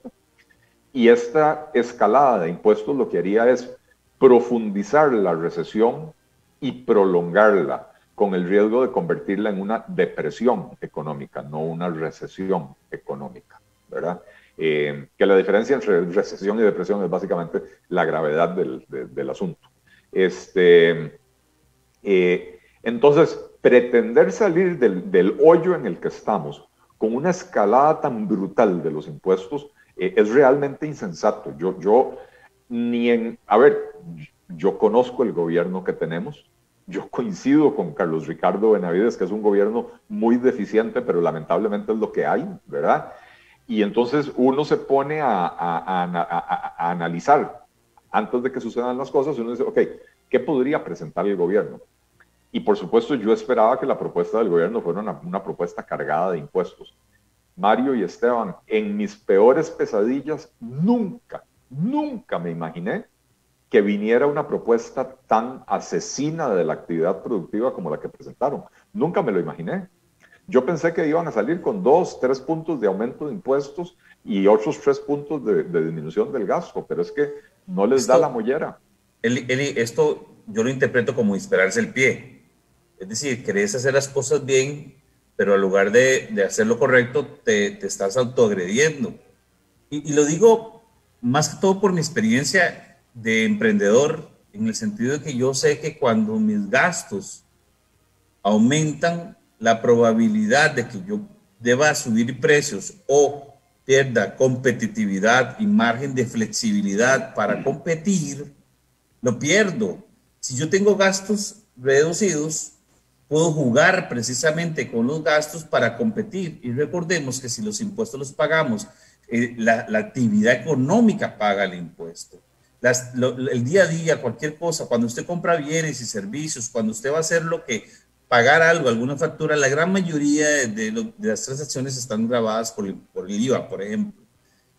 Y esta escalada de impuestos lo que haría es profundizar la recesión y prolongarla con el riesgo de convertirla en una depresión económica, no una recesión económica, ¿verdad? Eh, que la diferencia entre recesión y depresión es básicamente la gravedad del, del asunto. Este, eh, entonces, pretender salir del, del, hoyo en el que estamos con una escalada tan brutal de los impuestos eh, es realmente insensato. Yo, yo, ni en, a ver, yo conozco el gobierno que tenemos, yo coincido con Carlos Ricardo Benavides, que es un gobierno muy deficiente, pero lamentablemente es lo que hay, ¿verdad? Y entonces uno se pone a, a, a, a analizar antes de que sucedan las cosas, uno dice, ok, ¿qué podría presentar el gobierno? Y por supuesto yo esperaba que la propuesta del gobierno fuera una, propuesta cargada de impuestos. Mario y Esteban, en mis peores pesadillas, nunca, nunca me imaginé que viniera una propuesta tan asesina de la actividad productiva como la que presentaron. Nunca me lo imaginé. Yo pensé que iban a salir con dos, tres puntos de aumento de impuestos y otros tres puntos de, disminución del gasto, pero es que no les da la mollera. Eli, esto yo lo interpreto como esperarse el pie. Es decir, querés hacer las cosas bien, pero en lugar de, de hacer lo correcto, te, estás autoagrediendo. Y, y, lo digo más que todo por mi experiencia de emprendedor, en el sentido de que yo sé que cuando mis gastos aumentan, la probabilidad de que yo deba subir precios o pierda competitividad y margen de flexibilidad para competir, lo pierdo. Si yo tengo gastos reducidos, puedo jugar precisamente con los gastos para competir. Y recordemos que si los impuestos los pagamos, eh, la, actividad económica paga el impuesto. el día a día, cualquier cosa, cuando usted compra bienes y servicios, cuando usted va a hacer lo que pagar algo, alguna factura, la gran mayoría de, las transacciones están grabadas por, por, el IVA, por ejemplo.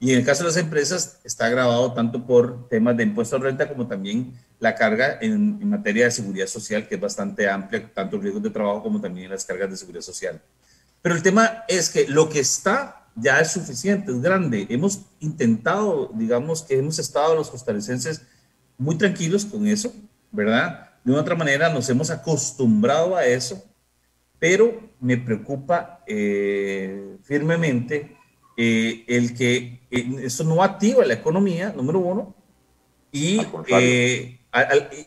Y en el caso de las empresas está grabado tanto por temas de impuesto a renta como también la carga en, en, materia de seguridad social, que es bastante amplia, tanto riesgos de trabajo como también las cargas de seguridad social. Pero el tema es que lo que está ya es suficiente, es grande. Hemos intentado, digamos que hemos estado los costarricenses muy tranquilos con eso, ¿verdad? De una otra manera nos hemos acostumbrado a eso, pero me preocupa eh, firmemente eh, el que eh, esto no activa la economía, número uno, y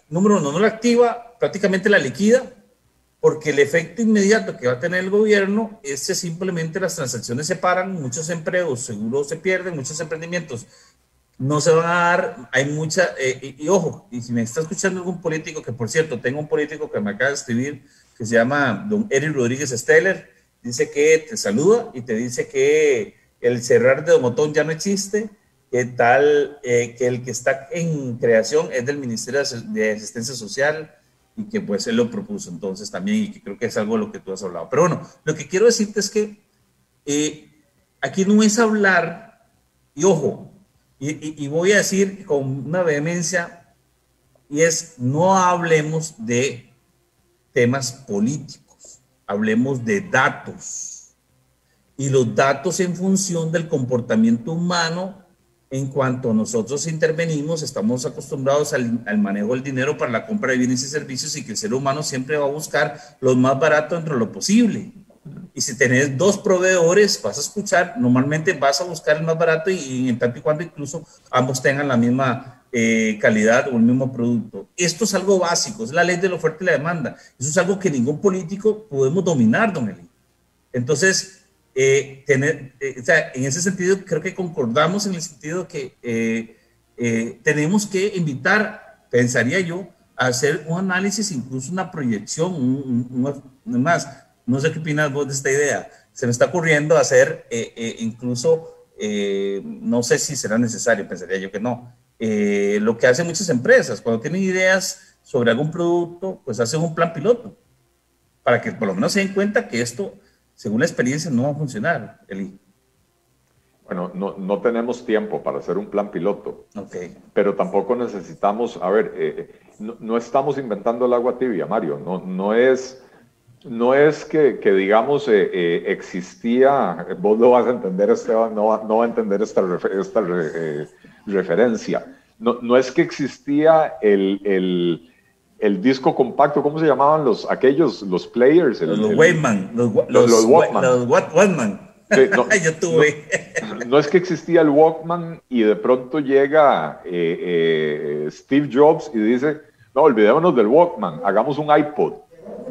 número uno, no la activa, prácticamente la liquida, porque el efecto inmediato que va a tener el gobierno es que simplemente las transacciones se paran, muchos empleos seguros se pierden, muchos emprendimientos no se van a dar, hay mucha, eh, y, ojo, y si me está escuchando algún político, que por cierto, tengo un político que me acaba de escribir, que se llama don Eric Rodríguez Steller, dice que te saluda y te dice que el cerrar de Domotón ya no existe, que tal, eh, que el que está en creación es del Ministerio de Asistencia Social y que pues él lo propuso entonces también y que creo que es algo lo que tú has hablado. Pero bueno, lo que quiero decirte es que eh, aquí no es hablar, y ojo, y, voy a decir con una vehemencia, y es, no hablemos de temas políticos, hablemos de datos. Y los datos en función del comportamiento humano, en cuanto nosotros intervenimos, estamos acostumbrados al, al, manejo del dinero para la compra de bienes y servicios y que el ser humano siempre va a buscar los más baratos dentro de lo posible. Y si tenés dos proveedores, vas a escuchar, normalmente vas a buscar el más barato y, en tanto y cuando incluso ambos tengan la misma eh, calidad o el mismo producto. Esto es algo básico, es la ley de la oferta y la demanda. Eso es algo que ningún político podemos dominar, don Eli. Entonces, eh, tener, eh, o sea, en ese sentido creo que concordamos en el sentido que tenemos que invitar, pensaría yo, a hacer un análisis, incluso una proyección, un, un, más, no sé qué opinas vos de esta idea. Se me está ocurriendo hacer eh, eh, incluso, eh, no sé si será necesario, pensaría yo que no, lo que hacen muchas empresas, cuando tienen ideas sobre algún producto, pues hacen un plan piloto, para que por lo menos se den cuenta que esto, según la experiencia, no va a funcionar, Eli. Bueno, no, no, tenemos tiempo para hacer un plan piloto. Okay. Pero tampoco necesitamos, a ver, no, no, estamos inventando el agua tibia, Mario. No, no es no es que, digamos, eh, eh, existía, vos lo vas a entender, Esteban, no, no va a entender esta, esta eh, referencia. No, no, es que existía el, el, disco compacto, ¿cómo se llamaban los, aquellos, los players? los. Los, los, Walkman. Los Walkman. no, Yo tuve. No, es que existía el Walkman y de pronto llega Steve Jobs y dice, no, olvidémonos del Walkman, hagamos un iPod,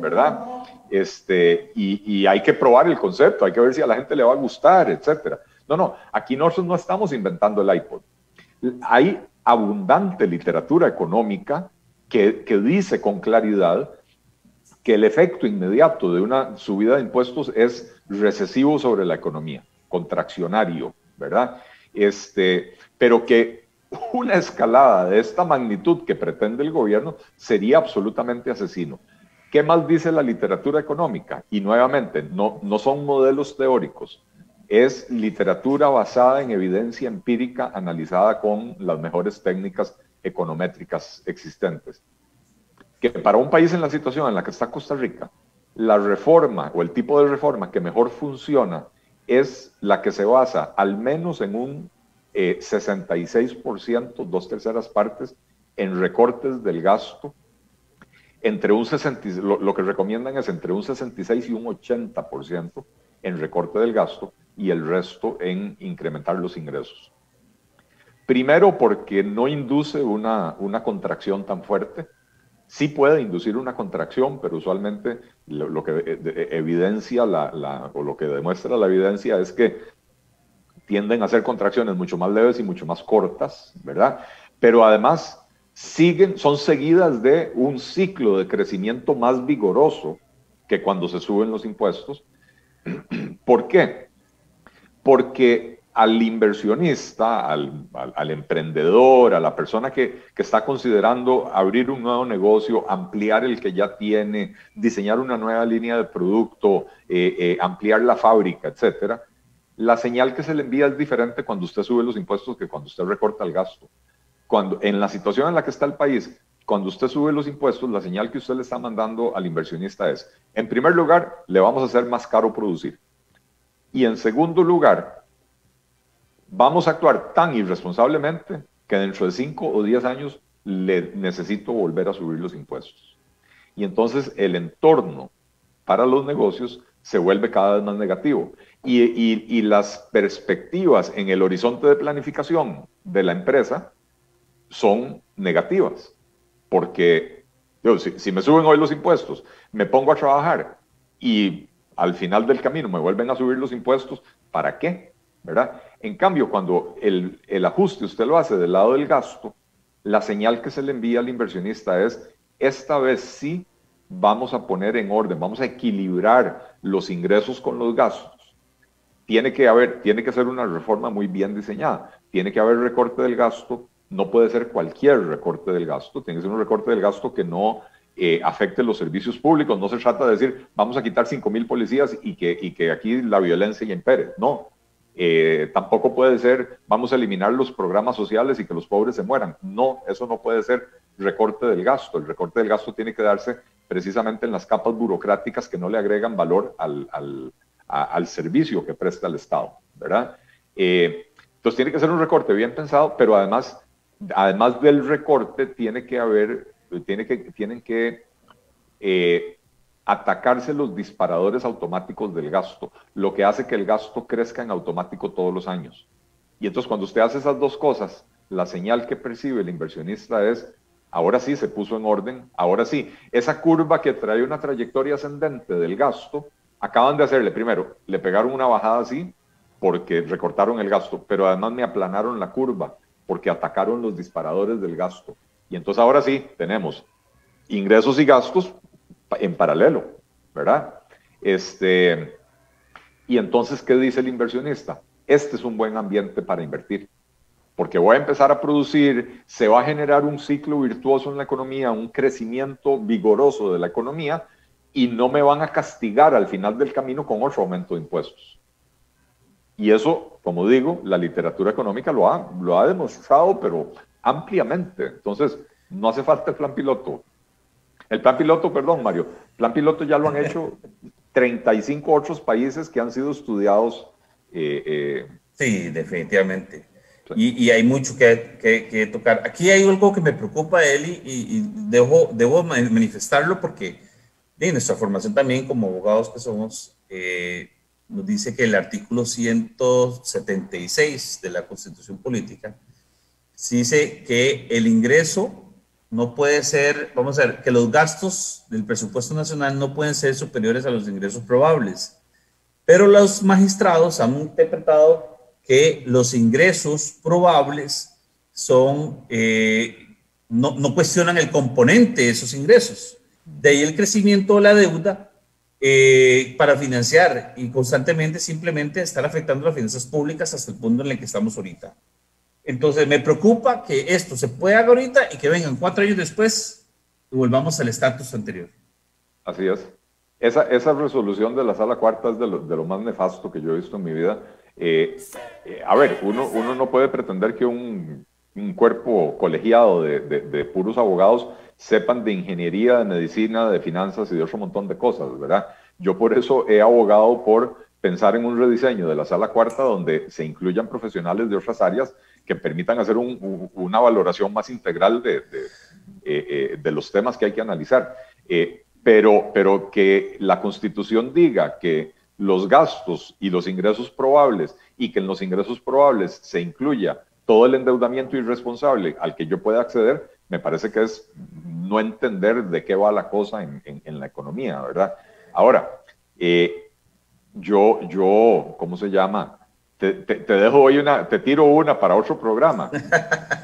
¿verdad? este, y, hay que probar el concepto, hay que ver si a la gente le va a gustar, etc. No, no, aquí nosotros no estamos inventando el iPod. Hay abundante literatura económica que, dice con claridad que el efecto inmediato de una subida de impuestos es recesivo sobre la economía, contraccionario, ¿verdad? Este, pero que una escalada de esta magnitud que pretende el gobierno sería absolutamente asesino. ¿Qué más dice la literatura económica? Y nuevamente, no, no son modelos teóricos, es literatura basada en evidencia empírica analizada con las mejores técnicas econométricas existentes. Que para un país en la situación en la que está Costa Rica, la reforma o el tipo de reforma que mejor funciona es la que se basa al menos en un 66%, eh, dos terceras partes, en recortes del gasto entre un 60, lo, que recomiendan es entre un 66 y un 80% en recorte del gasto y el resto en incrementar los ingresos. Primero porque no induce una, contracción tan fuerte. Sí puede inducir una contracción, pero usualmente lo, que eh, evidencia o lo que demuestra la evidencia es que tienden a ser contracciones mucho más leves y mucho más cortas, ¿verdad? Pero además siguen, son seguidas de un ciclo de crecimiento más vigoroso que cuando se suben los impuestos. ¿Por qué? Porque al inversionista, al, emprendedor, a la persona que, está considerando abrir un nuevo negocio, ampliar el que ya tiene, diseñar una nueva línea de producto, eh, eh, ampliar la fábrica, etcétera, la señal que se le envía es diferente cuando usted sube los impuestos que cuando usted recorta el gasto cuando, en la situación en la que está el país, cuando usted sube los impuestos, la señal que usted le está mandando al inversionista es, en primer lugar, le vamos a hacer más caro producir. Y en segundo lugar, vamos a actuar tan irresponsablemente que dentro de 5 o 10 años le necesito volver a subir los impuestos. Y entonces el entorno para los negocios se vuelve cada vez más negativo. Y, y, las perspectivas en el horizonte de planificación de la empresa son negativas. Porque si, si, me suben hoy los impuestos, me pongo a trabajar y al final del camino me vuelven a subir los impuestos, ¿para qué? ¿Verdad? En cambio, cuando el, ajuste usted lo hace del lado del gasto, la señal que se le envía al inversionista es, esta vez sí vamos a poner en orden, vamos a equilibrar los ingresos con los gastos. Tiene que haber, tiene que ser una reforma muy bien diseñada. Tiene que haber recorte del gasto. No puede ser cualquier recorte del gasto. Tiene que ser un recorte del gasto que no eh, afecte los servicios públicos. No se trata de decir, vamos a quitar 5 mil policías y que, y que aquí la violencia impere. No, eh, tampoco puede ser, vamos a eliminar los programas sociales y que los pobres se mueran. No, eso no puede ser recorte del gasto. El recorte del gasto tiene que darse precisamente en las capas burocráticas que no le agregan valor al, al, al servicio que presta el Estado, ¿verdad? Eh, entonces tiene que ser un recorte bien pensado, pero además, además del recorte tiene que haber, tiene que, tienen que eh, atacarse los disparadores automáticos del gasto, lo que hace que el gasto crezca en automático todos los años. Y entonces cuando usted hace esas dos cosas, la señal que percibe el inversionista es, ahora sí se puso en orden, ahora sí, esa curva que trae una trayectoria ascendente del gasto, acaban de hacerle, primero, le pegaron una bajada así porque recortaron el gasto, pero además me aplanaron la curva porque atacaron los disparadores del gasto. Y entonces ahora sí tenemos ingresos y gastos en paralelo, ¿verdad? Este, y entonces, ¿qué dice el inversionista? Este es un buen ambiente para invertir, porque voy a empezar a producir, se va a generar un ciclo virtuoso en la economía, un crecimiento vigoroso de la economía, y no me van a castigar al final del camino con otro aumento de impuestos. Y eso, como digo, la literatura económica lo ha, lo ha demostrado, pero ampliamente. Entonces, no hace falta el plan piloto. El plan piloto, perdón, Mario, plan piloto ya lo han hecho 35 otros países que han sido estudiados. Eh, eh, sí, definitivamente. Y, hay mucho que, que, tocar. Aquí hay algo que me preocupa, Eli, y, y debo, debo manifestarlo porque en nuestra formación también como abogados que somos, eh, nos dice que el artículo 176 de la Constitución Política dice que el ingreso no puede ser, vamos a ver, que los gastos del presupuesto nacional no pueden ser superiores a los ingresos probables. Pero los magistrados han interpretado que los ingresos probables son, eh, no, cuestionan el componente de esos ingresos. De ahí el crecimiento de la deuda eh, para financiar y constantemente simplemente estar afectando las finanzas públicas hasta el punto en el que estamos ahorita. Entonces me preocupa que esto se pueda hacer ahorita y que vengan cuatro años después y volvamos al estatus anterior. Así es. Esa, resolución de la sala cuarta es de lo, más nefasto que yo he visto en mi vida. Eh, eh, a ver, uno, no puede pretender que un, cuerpo colegiado de, de, puros abogados sepan de ingeniería, de medicina, de finanzas y de otro montón de cosas, ¿verdad? Yo por eso he abogado por pensar en un rediseño de la sala cuarta donde se incluyan profesionales de otras áreas que permitan hacer una valoración más integral de, de, eh, eh, los temas que hay que analizar. Eh, pero, pero que la Constitución diga que los gastos y los ingresos probables y que en los ingresos probables se incluya todo el endeudamiento irresponsable al que yo pueda acceder, me parece que es no entender de qué va la cosa en, en, la economía, ¿verdad? Ahora, yo, yo, ¿cómo se llama? Te, dejo hoy una, te tiro una para otro programa.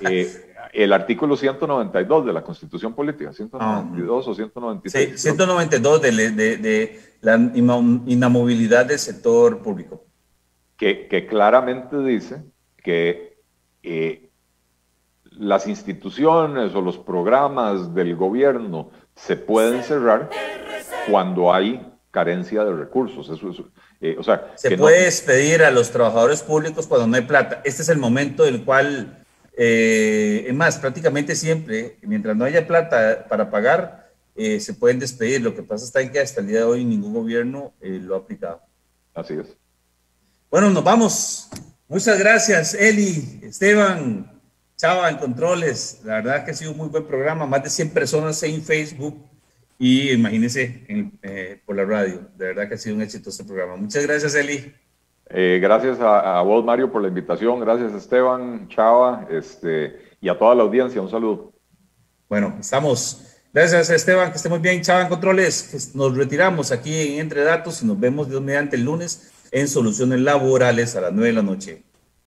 Eh, el artículo 192 de la Constitución Política, 192 o 196. Sí, 192 de, de, de, la inamovilidad del sector público. Que, que claramente dice que eh, las instituciones o los programas del gobierno se pueden cerrar cuando hay carencia de recursos. Eso, eso eh, o sea, se puede despedir a los trabajadores públicos cuando no hay plata. Este es el momento del cual, eh, es más, prácticamente siempre, mientras no haya plata para pagar, eh, se pueden despedir. Lo que pasa está en que hasta el día de hoy ningún gobierno lo ha aplicado. Así es. Bueno, nos vamos. Muchas gracias, Eli, Esteban, Chava en Controles. La verdad que ha sido un muy buen programa, más de 100 personas en Facebook y imagínense eh, por la radio. De verdad que ha sido un éxito este programa. Muchas gracias, Eli. Eh, gracias a, vos, Mario, por la invitación. Gracias, Esteban, Chava, este, y a toda la audiencia. Un saludo. Bueno, estamos. Gracias, Esteban. Que estemos bien, Chava en Controles. Nos retiramos aquí en Entre Datos y nos vemos Dios mediante el lunes en Soluciones Laborales a las 9 de la noche.